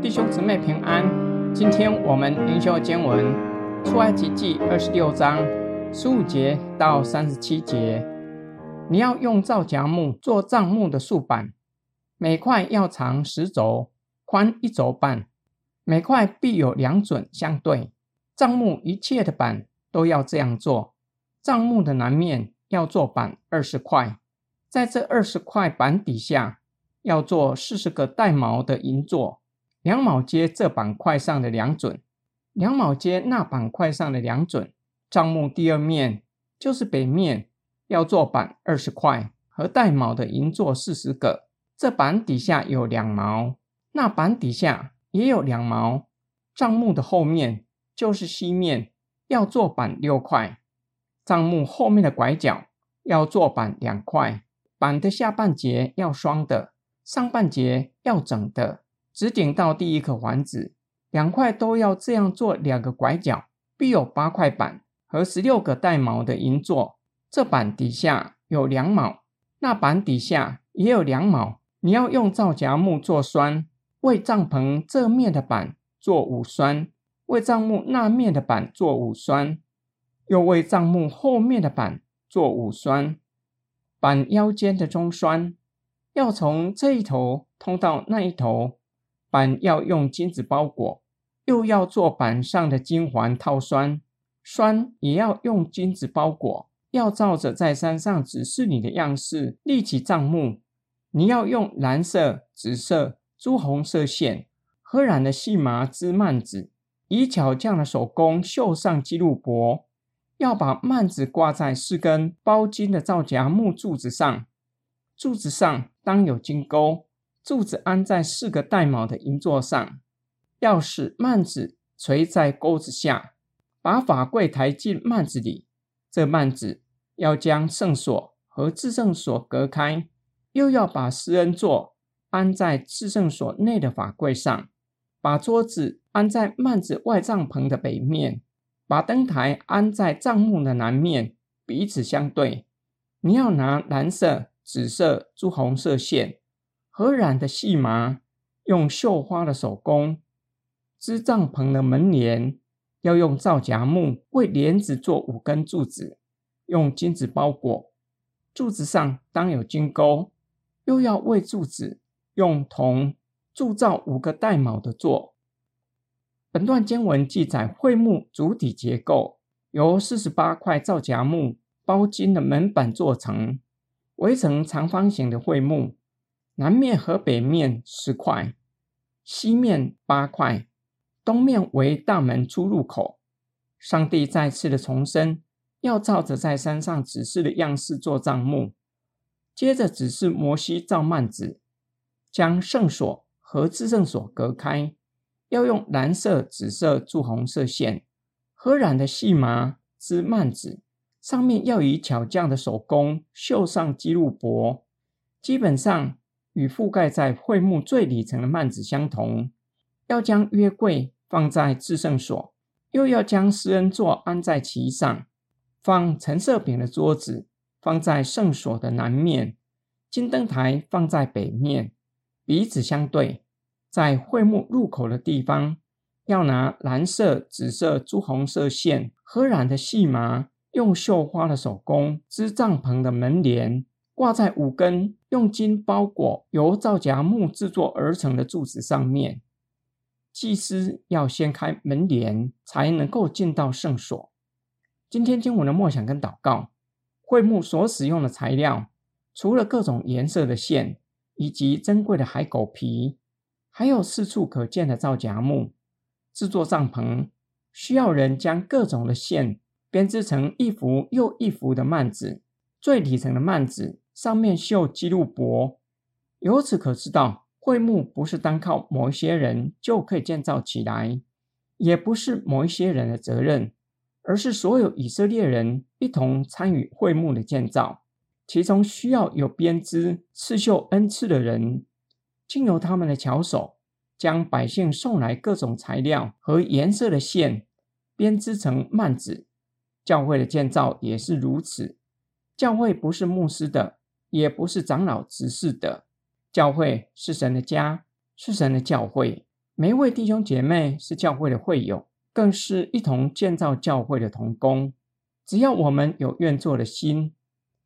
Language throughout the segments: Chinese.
弟兄姊妹平安，今天我们灵修经文出埃及记二十六章十五节到三十七节。你要用皂荚木做帐幕的竖板，每块要长十肘，宽一肘半，每块必有两准相对。帐幕一切的板都要这样做。帐幕的南面要做板二十块，在这二十块板底下要做四十个带毛的银座，两卯街这板块上的两准，两卯街那板块上的两准。账目第二面就是北面，要做板二十块和带毛的银座四十个，这板底下有两毛，那板底下也有两毛。账目的后面就是西面，要做板六块。账目后面的拐角要做板两块，板的下半截要双的，上半截要整的，直顶到第一个环子。两块都要这样做两个拐角，必有八块板和十六个带毛的银座。这板底下有两卯，那板底下也有两卯。你要用皂荚木做栓，为帐篷这面的板做五栓，为帐木那面的板做五栓。又为帐木后面的板做五栓，板腰间的中栓要从这一头通到那一头，板要用金子包裹，又要做板上的金环套栓，栓也要用金子包裹，要照着在山上指示你的样式立起帐幕。你要用蓝色、紫色、朱红色线，和染的细麻织幔子，以巧匠的手工绣上基路伯。要把幔子挂在四根包金的皂荚木柱子上，柱子上当有金钩，柱子安在四个带卯的银座上，钥匙幔子垂在钩子下，把法柜抬进幔子里。这幔子要将圣所和至圣所隔开，又要把施恩座安在至圣所内的法柜上，把桌子安在幔子外帐篷的北面。把灯台安在帐幕的南面，彼此相对。你要拿蓝色、紫色、朱红色线和染的细麻，用绣花的手工织帐篷的门帘。要用皂荚木为帘子做五根柱子，用金子包裹。柱子上当有金钩，又要为柱子用铜铸造五个带卯的座。本段经文记载会幕主体结构由四十八块皂荚木包金的门板做成，围成长方形的会幕，南面和北面十块，西面八块，东面为大门出入口。上帝再次的重申，要照着在山上指示的样式做帐幕，接着指示摩西造幔子，将圣所和至圣所隔开。要用蓝色、紫色、朱红色线，和染的细麻织幔子，上面要以巧匠的手工绣上基路伯，基本上与覆盖在会幕最里层的幔子相同。要将约柜放在至圣所，又要将施恩座安在其上，放陈设饼的桌子放在圣所的南面，金灯台放在北面，彼此相对。在会幕入口的地方，要拿蓝色、紫色、朱红色线和染的细麻，用绣花的手工织帐篷的门帘，挂在五根用金包裹、由皂荚木制作而成的柱子上面。祭司要掀开门帘，才能够进到圣所。今天经文的默想跟祷告，会幕所使用的材料，除了各种颜色的线以及珍贵的海狗皮。还有四处可见的皂荚木，制作帐篷需要人将各种的线编织成一幅又一幅的幔子。最底层的幔子上面绣基路伯，由此可知道，会幕不是单靠某一些人就可以建造起来，也不是某一些人的责任，而是所有以色列人一同参与会幕的建造。其中需要有编织、刺绣恩赐的人。经由他们的巧手，将百姓送来各种材料和颜色的线编织成幔子。教会的建造也是如此。教会不是牧师的，也不是长老执事的，教会是神的家，是神的教会。每一位弟兄姐妹是教会的会友，更是一同建造教会的同工。只要我们有愿做的心，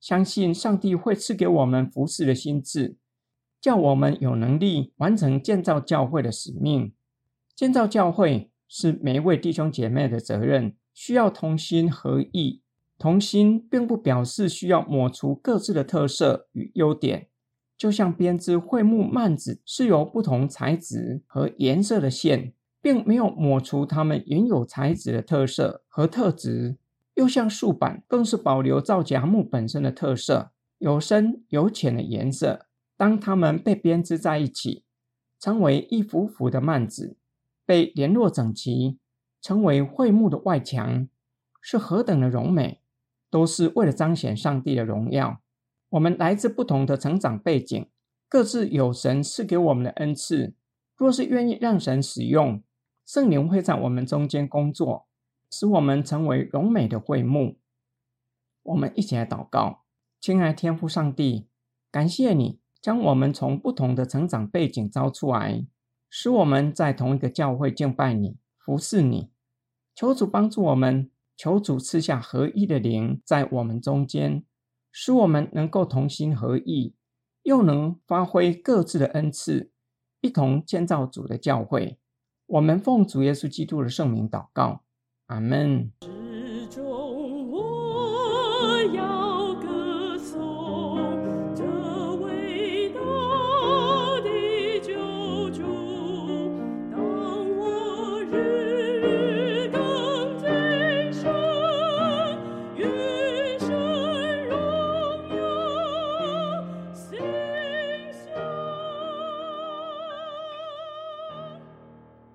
相信上帝会赐给我们服事的心智，叫我们有能力完成建造教会的使命。建造教会是每一位弟兄姐妹的责任，需要同心合意。同心并不表示需要抹除各自的特色与优点，就像编织桧木幔子是由不同材质和颜色的线，并没有抹除它们原有材质的特色和特质。又像竖板，更是保留皂荚木本身的特色，有深有浅的颜色。当它们被编织在一起，成为一幅幅的幔子，被联络整齐，成为会幕的外墙，是何等的荣美！都是为了彰显上帝的荣耀。我们来自不同的成长背景，各自有神赐给我们的恩赐。若是愿意让神使用，圣灵会在我们中间工作，使我们成为荣美的会幕。我们一起来祷告，亲爱天父上帝，感谢你将我们从不同的成长背景招出来，使我们在同一个教会敬拜你、服侍你。求主帮助我们。求主赐下合一的灵在我们中间，使我们能够同心合意，又能发挥各自的恩赐，一同建造主的教会。我们奉主耶稣基督的圣名祷告，阿门。